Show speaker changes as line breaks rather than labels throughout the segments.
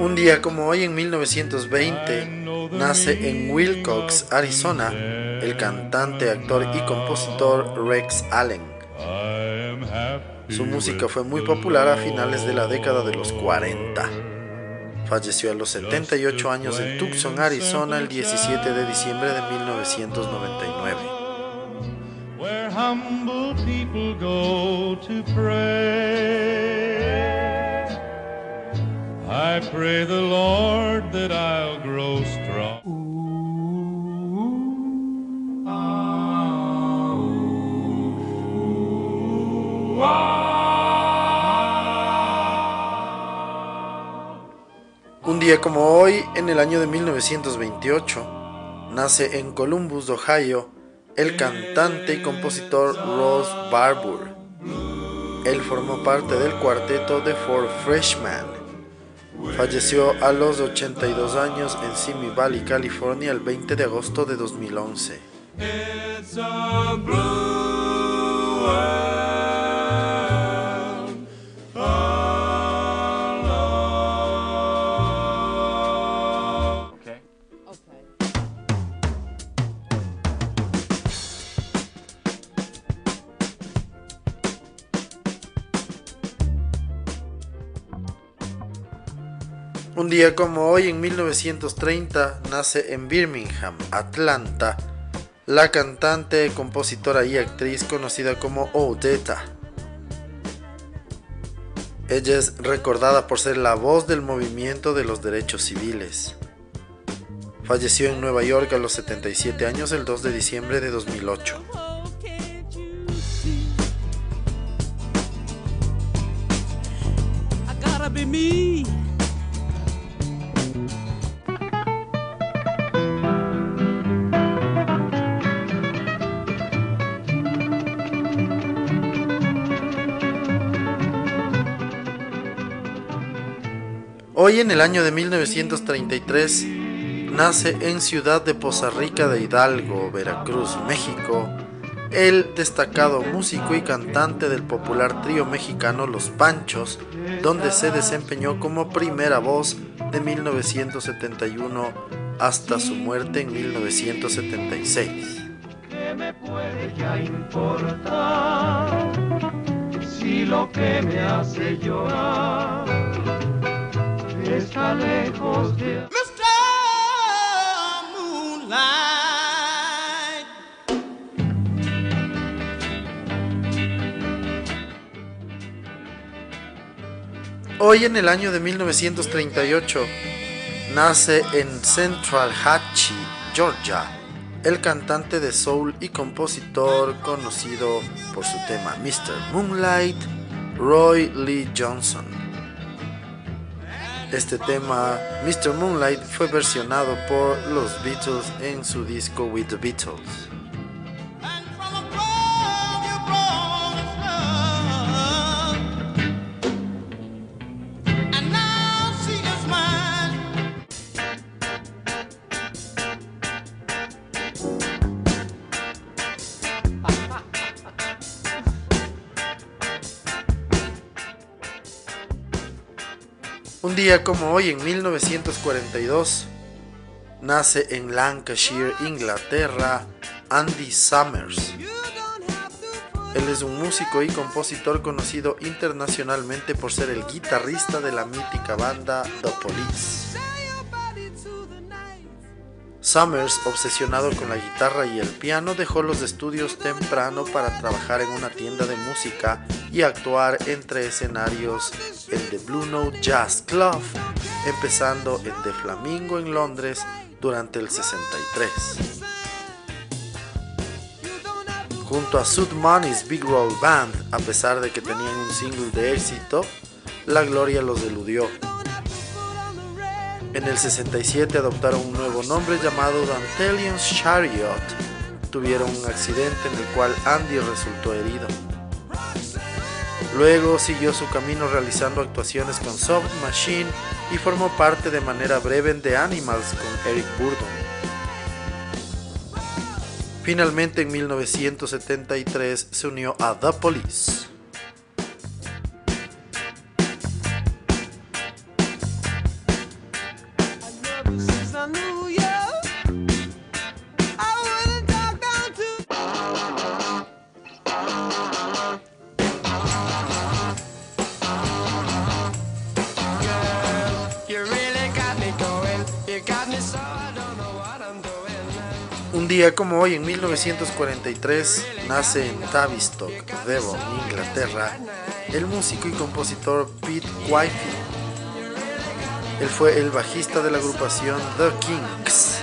Un día como hoy en 1920 nace en Wilcox, Arizona, el cantante, actor y compositor Rex Allen. Su música fue muy popular a finales de la década de los 40. Falleció a los 78 años en Tucson, Arizona, el 17 de diciembre de 1999.
I pray the Lord that I'll grow strong.
Un día como hoy, en el año de 1928, nace en Columbus, Ohio, el cantante y compositor Ross Barbour. Él formó parte del cuarteto de Four Freshmen. Falleció a los 82 años en Simi Valley, California, el 20 de agosto de 2011. Un día como hoy, en 1930, nace en Birmingham, Atlanta, la cantante, compositora y actriz conocida como Odetta. Ella es recordada por ser la voz del movimiento de los derechos civiles. Falleció en Nueva York a los 77 años el 2 de diciembre de 2008.
I gotta be me.
Hoy en el año de 1933 nace en Ciudad de Poza Rica de Hidalgo, Veracruz, México, el destacado músico y cantante del popular trío mexicano Los Panchos, donde se desempeñó como primera voz de 1971 hasta su muerte en 1976.
¿Qué me puede importar si lo que me hace llorar está lejos de
Mr. Moonlight.
Hoy en el año de 1938 nace en Central Hatchie, Georgia, el cantante de soul y compositor conocido por su tema Mr. Moonlight, Roy Lee Johnson. Este tema, Mr. Moonlight, fue versionado por los Beatles en su disco With the Beatles. Un día como hoy, en 1942, nace en Lancashire, Inglaterra, Andy Summers. Él es un músico y compositor conocido internacionalmente por ser el guitarrista de la mítica banda The Police. Summers, obsesionado con la guitarra y el piano, dejó los estudios temprano para trabajar en una tienda de música y actuar entre escenarios en The Blue Note Jazz Club, empezando en The Flamingo en Londres durante el 63. Junto a Sud Money's Big Roll Band, a pesar de que tenían un single de éxito, la gloria los eludió. En el 67 adoptaron un nuevo nombre llamado Dantelion's Chariot. Tuvieron un accidente en el cual Andy resultó herido. Luego siguió su camino realizando actuaciones con Soft Machine y formó parte de manera breve The Animals con Eric Burdon. Finalmente en 1973 se unió a The Police. Un día como hoy, en 1943, nace en Tavistock, Devon, Inglaterra, el músico y compositor Pete Wifey. Él fue el bajista de la agrupación The Kings.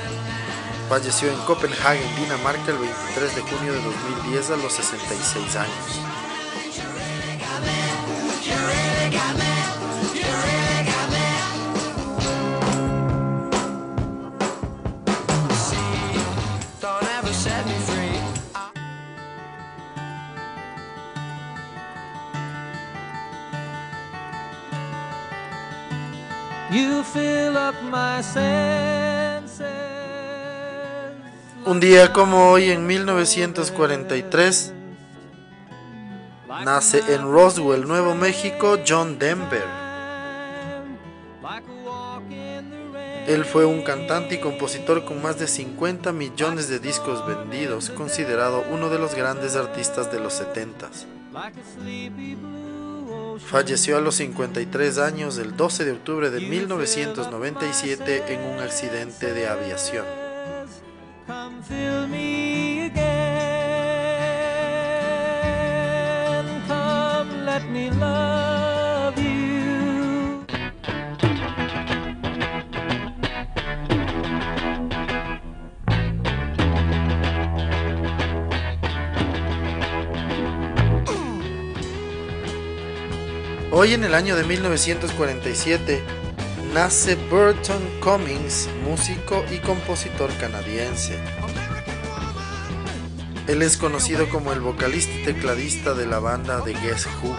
Falleció en Copenhague, Dinamarca, el 23 de junio de 2010 a los 66 años. Un día como hoy, en 1943, nace en Roswell, Nuevo México, John Denver. Él fue un cantante y compositor con más de 50 millones de discos vendidos, considerado uno de los grandes artistas de los 70 Falleció a los 53 años el 12 de octubre de 1997 en un accidente de aviación. Hoy en el año de 1947 nace Burton Cummings, músico y compositor canadiense. Él es conocido como el vocalista y tecladista de la banda de Guess Who.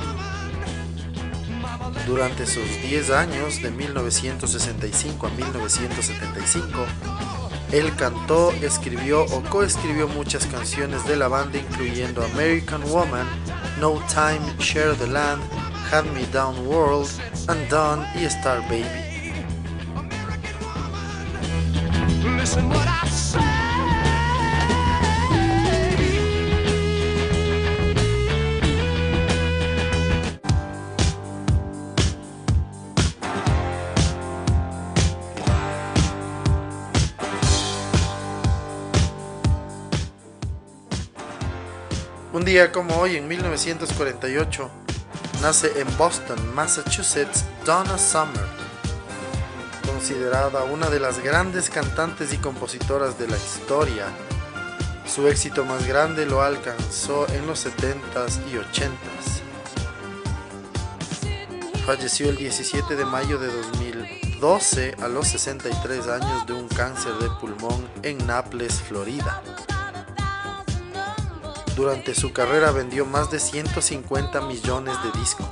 Durante sus 10 años, de 1965 a 1975, él cantó, escribió o coescribió muchas canciones de la banda, incluyendo American Woman, No Time, Share the Land, Hand Me Down World, Undone y Star Baby. Un día como hoy, en 1948, nace en Boston, Massachusetts, Donna Summer, considerada una de las grandes cantantes y compositoras de la historia. Su éxito más grande lo alcanzó en los 70s y 80s. Falleció el 17 de mayo de 2012 a los 63 años de un cáncer de pulmón en Naples, Florida. Durante su carrera vendió más de 150 millones de discos.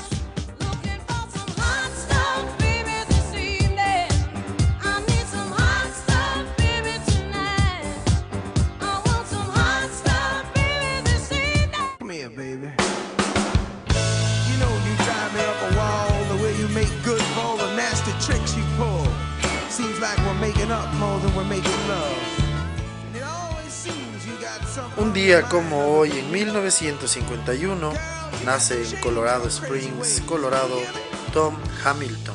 Making up more than we're making love.
Un día como hoy, en 1951, nace en Colorado Springs, Colorado, Tom Hamilton.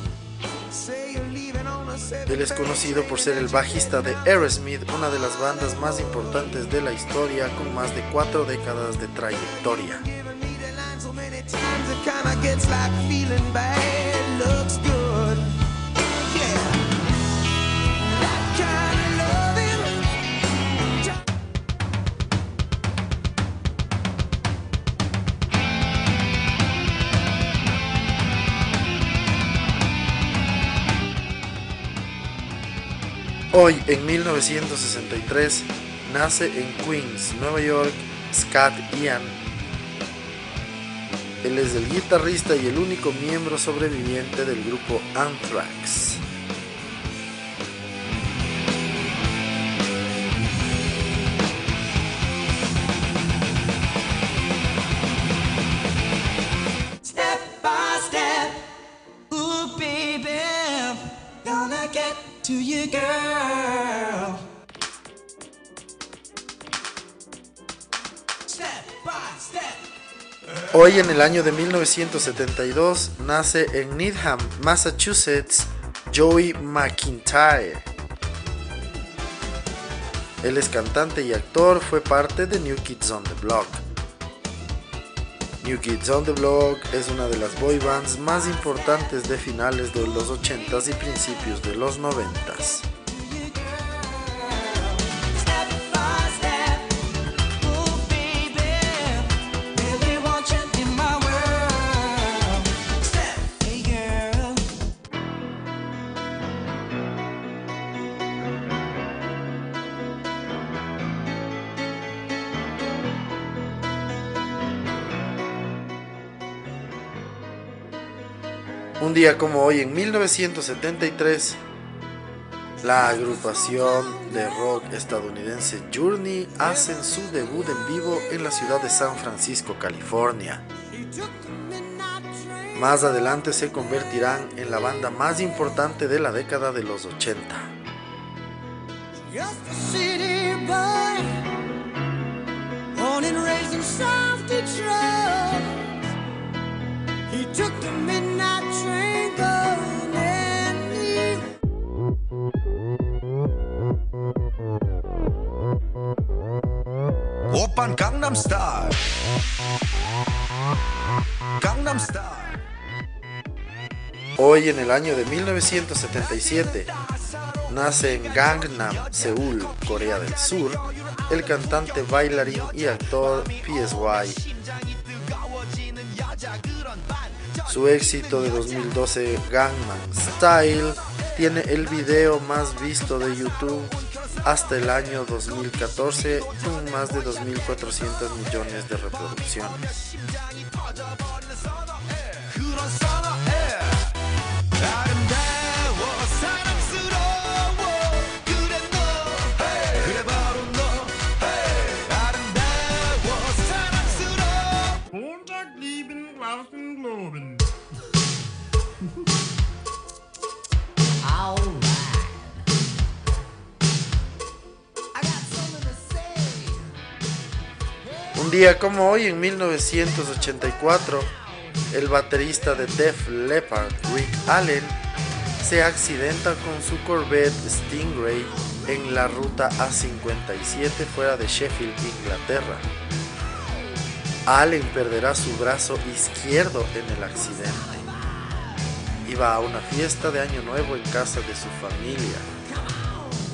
Él es conocido por ser el bajista de Aerosmith, una de las bandas más importantes de la historia con más de cuatro décadas de trayectoria. Hoy, en 1963, nace en Queens, Nueva York, Scott Ian. Él es el guitarrista y el único miembro sobreviviente del grupo Anthrax. Hoy en el año de 1972 nace en Needham, Massachusetts, Joey McIntyre. Él es cantante y actor, fue parte de New Kids on the Block. New Kids on the Block es una de las boy bands más importantes de finales de los 80s y principios de los 90s. Como hoy, en 1973, la agrupación de rock estadounidense Journey hacen su debut en vivo en la ciudad de San Francisco, California. Más adelante se convertirán en la banda más importante de la década de los 80.
Just a city boy,
Hoy en el año de 1977 nace en Gangnam, Seúl, Corea del Sur, el cantante, bailarín y actor PSY. Su éxito de 2012 Gangnam Style tiene el video más visto de YouTube hasta el año 2014 con más de 2.400 millones de reproducciones. Día como hoy, en 1984, el baterista de Def Leppard, Rick Allen, se accidenta con su Corvette Stingray en la ruta A57 fuera de Sheffield, Inglaterra. Allen perderá su brazo izquierdo en el accidente. Iba a una fiesta de Año Nuevo en casa de su familia.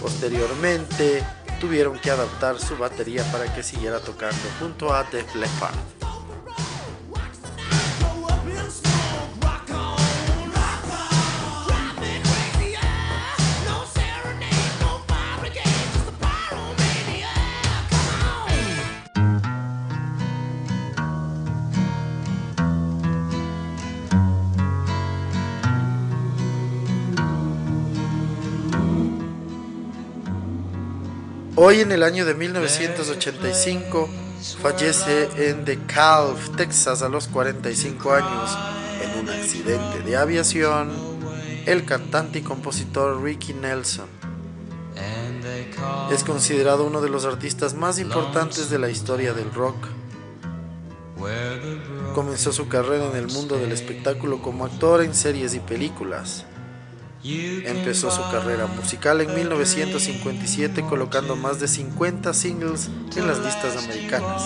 Posteriormente, tuvieron que adaptar su batería para que siguiera tocando junto a Def Leppard. Hoy en el año de 1985 fallece en DeKalb, Texas a los 45 años en un accidente de aviación el cantante y compositor Ricky Nelson. Es considerado uno de los artistas más importantes de la historia del rock. Comenzó su carrera en el mundo del espectáculo como actor en series y películas. Empezó su carrera musical en 1957 colocando más de 50 singles en las listas americanas.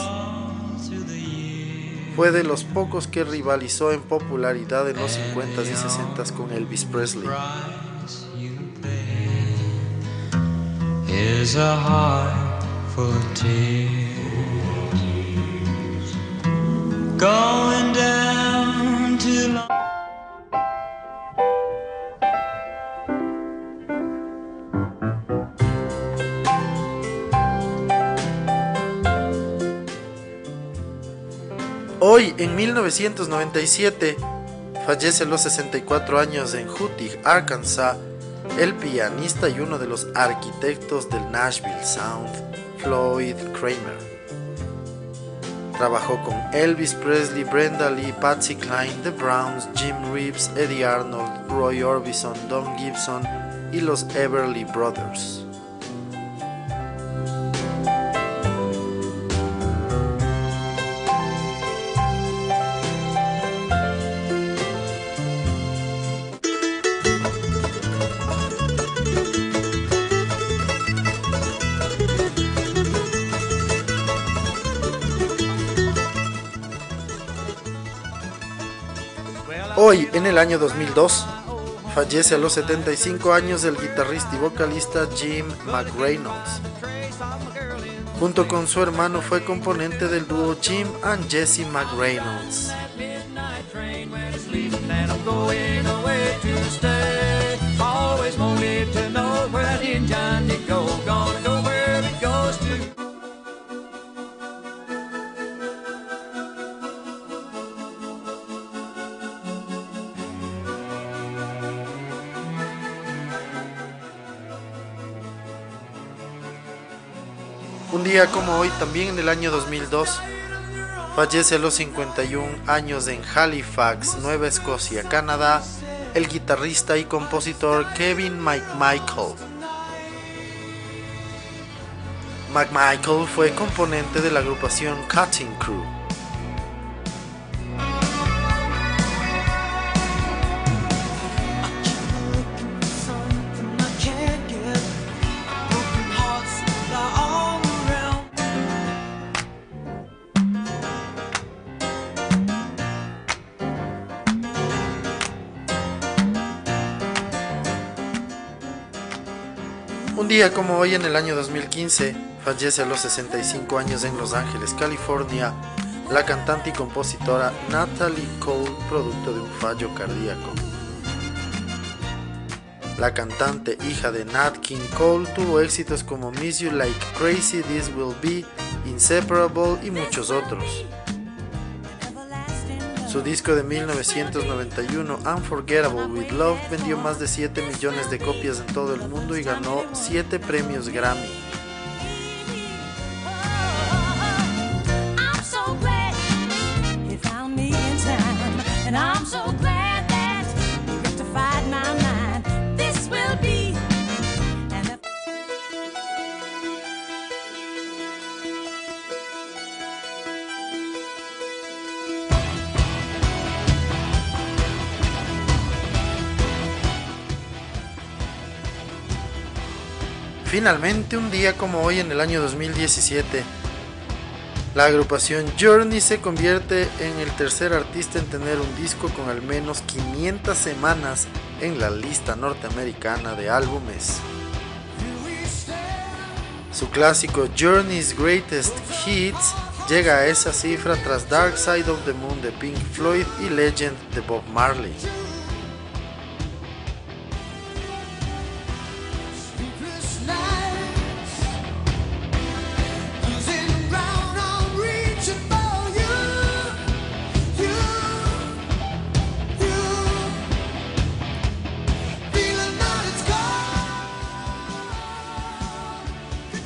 Fue de los pocos que rivalizó en popularidad en los 50s y 60s con Elvis Presley. Hoy, en 1997, fallece a los 64 años en Hutig, Arkansas, el pianista y uno de los arquitectos del Nashville Sound, Floyd Kramer. Trabajó con Elvis Presley, Brenda Lee, Patsy Cline, The Browns, Jim Reeves, Eddie Arnold, Roy Orbison, Don Gibson y los Everly Brothers. Hoy, en el año 2002, fallece a los 75 años el guitarrista y vocalista Jim McReynolds. Junto con su hermano fue componente del dúo Jim and Jesse McReynolds. Un día como hoy, también en el año 2002, fallece a los 51 años en Halifax, Nueva Escocia, Canadá, el guitarrista y compositor Kevin McMichael. McMichael fue componente de la agrupación Cutting Crew. Día como hoy en el año 2015, fallece a los 65 años en Los Ángeles, California, la cantante y compositora Natalie Cole, producto de un fallo cardíaco. La cantante, hija de Nat King Cole, tuvo éxitos como Miss You Like Crazy, This Will Be, Inseparable y muchos otros. Su disco de 1991, Unforgettable with Love, vendió más de 7 millones de copias en todo el mundo y ganó 7 premios Grammy. Finalmente, un día como hoy en el año 2017, la agrupación Journey se convierte en el tercer artista en tener un disco con al menos 500 semanas en la lista norteamericana de álbumes. Su clásico Journey's Greatest Hits llega a esa cifra tras Dark Side of the Moon de Pink Floyd y Legend de Bob Marley.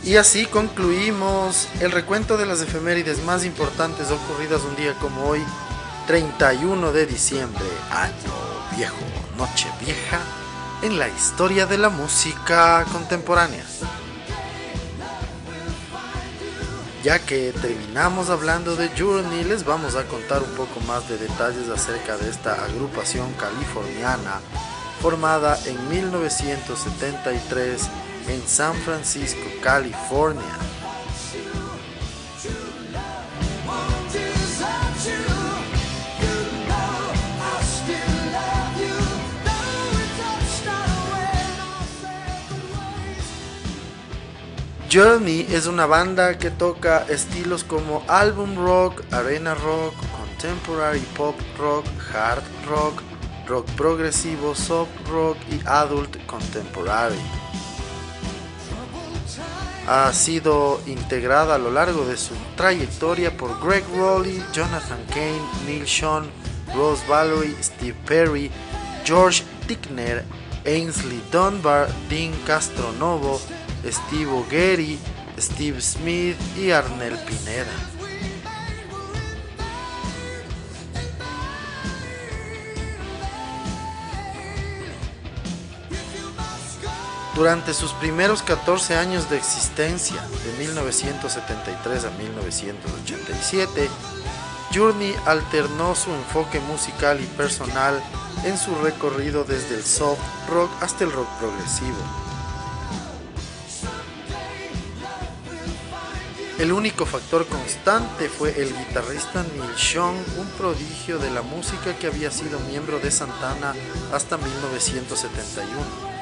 Y así concluimos el recuento de las efemérides más importantes ocurridas un día como hoy, 31 de diciembre, año viejo, noche vieja, en la historia de la música contemporánea. Ya que terminamos hablando de Journey, les vamos a contar un poco más de detalles acerca de esta agrupación californiana formada en 1973 en San Francisco, California. Journey es una banda que toca estilos como album rock, arena rock, contemporary pop rock, hard rock, rock progresivo, soft rock y adult contemporary. Ha sido integrada a lo largo de su trayectoria por Greg Rowley, Jonathan Kane, Neil Sean, Rose Valerie, Steve Perry, George Tickner, Ainsley Dunbar, Dean Castronovo, Steve O'Gary, Steve Smith y Arnel Pineda. Durante sus primeros 14 años de existencia, de 1973 a 1987, Journey alternó su enfoque musical y personal en su recorrido desde el soft rock hasta el rock progresivo. El único factor constante fue el guitarrista Neil Young, un prodigio de la música que había sido miembro de Santana hasta 1971.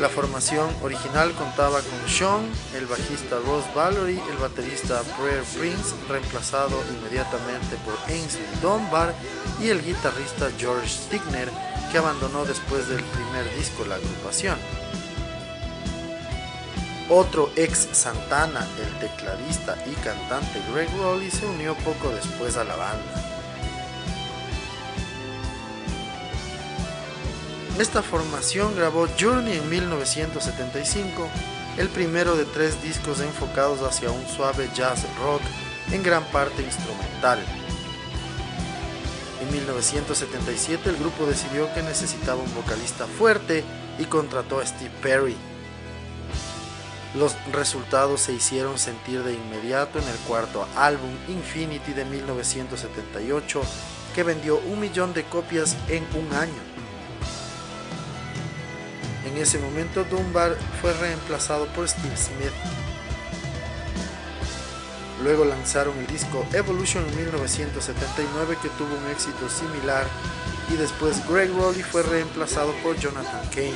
La formación original contaba con Sean, el bajista Ross Valerie, el baterista Prayer Prince, reemplazado inmediatamente por Ainsley Dunbar, y el guitarrista George Stigner, que abandonó después del primer disco la agrupación. Otro ex Santana, el tecladista y cantante Greg Rowley, se unió poco después a la banda. Esta formación grabó Journey en 1975, el primero de tres discos enfocados hacia un suave jazz rock, en gran parte instrumental. En 1977 el grupo decidió que necesitaba un vocalista fuerte y contrató a Steve Perry. Los resultados se hicieron sentir de inmediato en el cuarto álbum Infinity de 1978, que vendió un millón de copias en un año. En ese momento Dunbar fue reemplazado por Steve Smith. Luego lanzaron el disco Evolution en 1979 que tuvo un éxito similar y después Greg Rowley fue reemplazado por Jonathan Kane.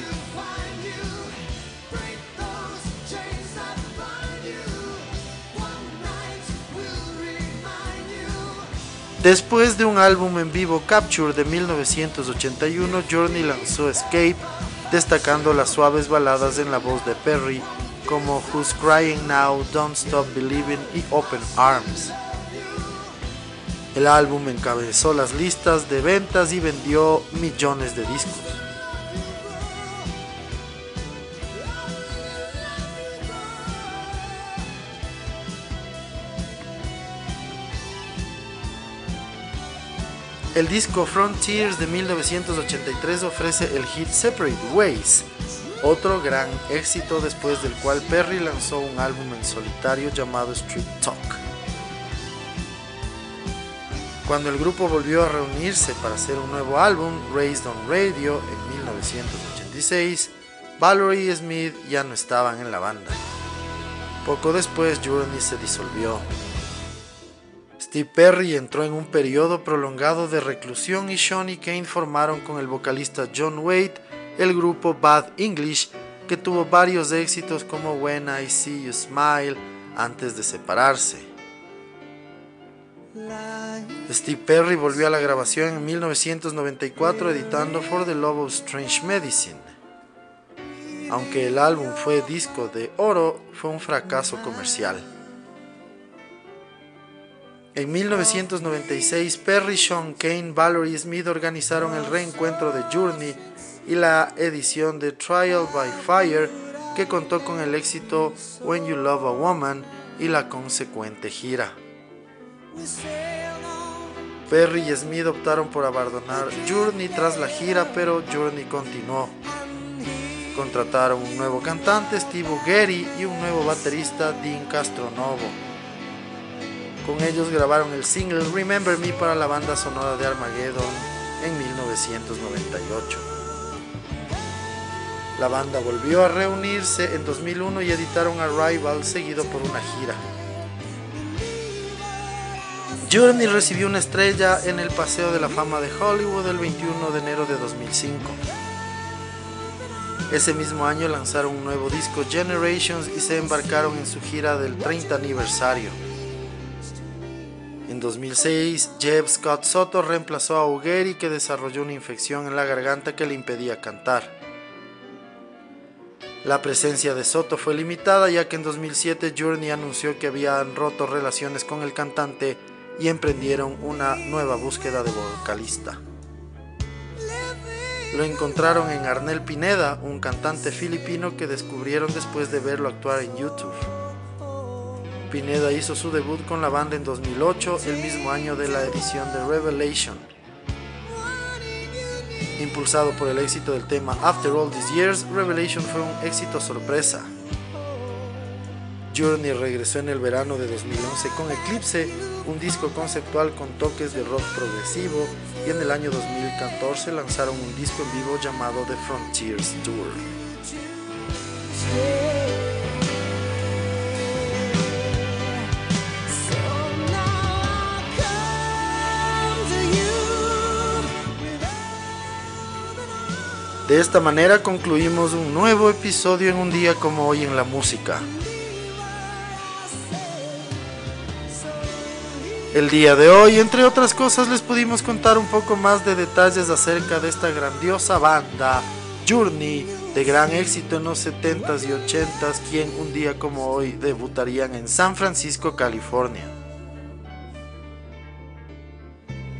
Después de un álbum en vivo Capture de 1981, Journey lanzó Escape, destacando las suaves baladas en la voz de Perry como Who's Crying Now, Don't Stop Believing y Open Arms. El álbum encabezó las listas de ventas y vendió millones de discos. El disco Frontiers de 1983 ofrece el hit Separate Ways, otro gran éxito después del cual Perry lanzó un álbum en solitario llamado Street Talk. Cuando el grupo volvió a reunirse para hacer un nuevo álbum, Raised on Radio, en 1986, Valerie Smith ya no estaban en la banda. Poco después, Journey se disolvió. Steve Perry entró en un periodo prolongado de reclusión y Sean y Kane formaron con el vocalista John Wade el grupo Bad English, que tuvo varios éxitos como When I See You Smile antes de separarse. Steve Perry volvió a la grabación en 1994 editando For the Love of Strange Medicine. Aunque el álbum fue disco de oro, fue un fracaso comercial. En 1996, Perry, Sean Kane, Valerie Smith organizaron el reencuentro de Journey y la edición de Trial by Fire, que contó con el éxito When You Love a Woman y la consecuente gira. Perry y Smith optaron por abandonar Journey tras la gira, pero Journey continuó. Contrataron un nuevo cantante, Steve Gary, y un nuevo baterista, Dean Castronovo. Con ellos grabaron el single Remember Me para la banda sonora de Armageddon en 1998. La banda volvió a reunirse en 2001 y editaron Arrival seguido por una gira. Journey recibió una estrella en el Paseo de la Fama de Hollywood el 21 de enero de 2005. Ese mismo año lanzaron un nuevo disco Generations y se embarcaron en su gira del 30 aniversario. En 2006, Jeff Scott Soto reemplazó a Ugeri que desarrolló una infección en la garganta que le impedía cantar. La presencia de Soto fue limitada ya que en 2007 Journey anunció que habían roto relaciones con el cantante y emprendieron una nueva búsqueda de vocalista. Lo encontraron en Arnel Pineda, un cantante filipino que descubrieron después de verlo actuar en YouTube. Pineda hizo su debut con la banda en 2008, el mismo año de la edición de Revelation. Impulsado por el éxito del tema After All These Years, Revelation fue un éxito sorpresa. Journey regresó en el verano de 2011 con Eclipse, un disco conceptual con toques de rock progresivo, y en el año 2014 lanzaron un disco en vivo llamado The Frontiers Tour. De esta manera concluimos un nuevo episodio en un día como hoy en la música. El día de hoy, entre otras cosas, les pudimos contar un poco más de detalles acerca de esta grandiosa banda, Journey, de gran éxito en los 70s y 80s, quien un día como hoy debutarían en San Francisco, California.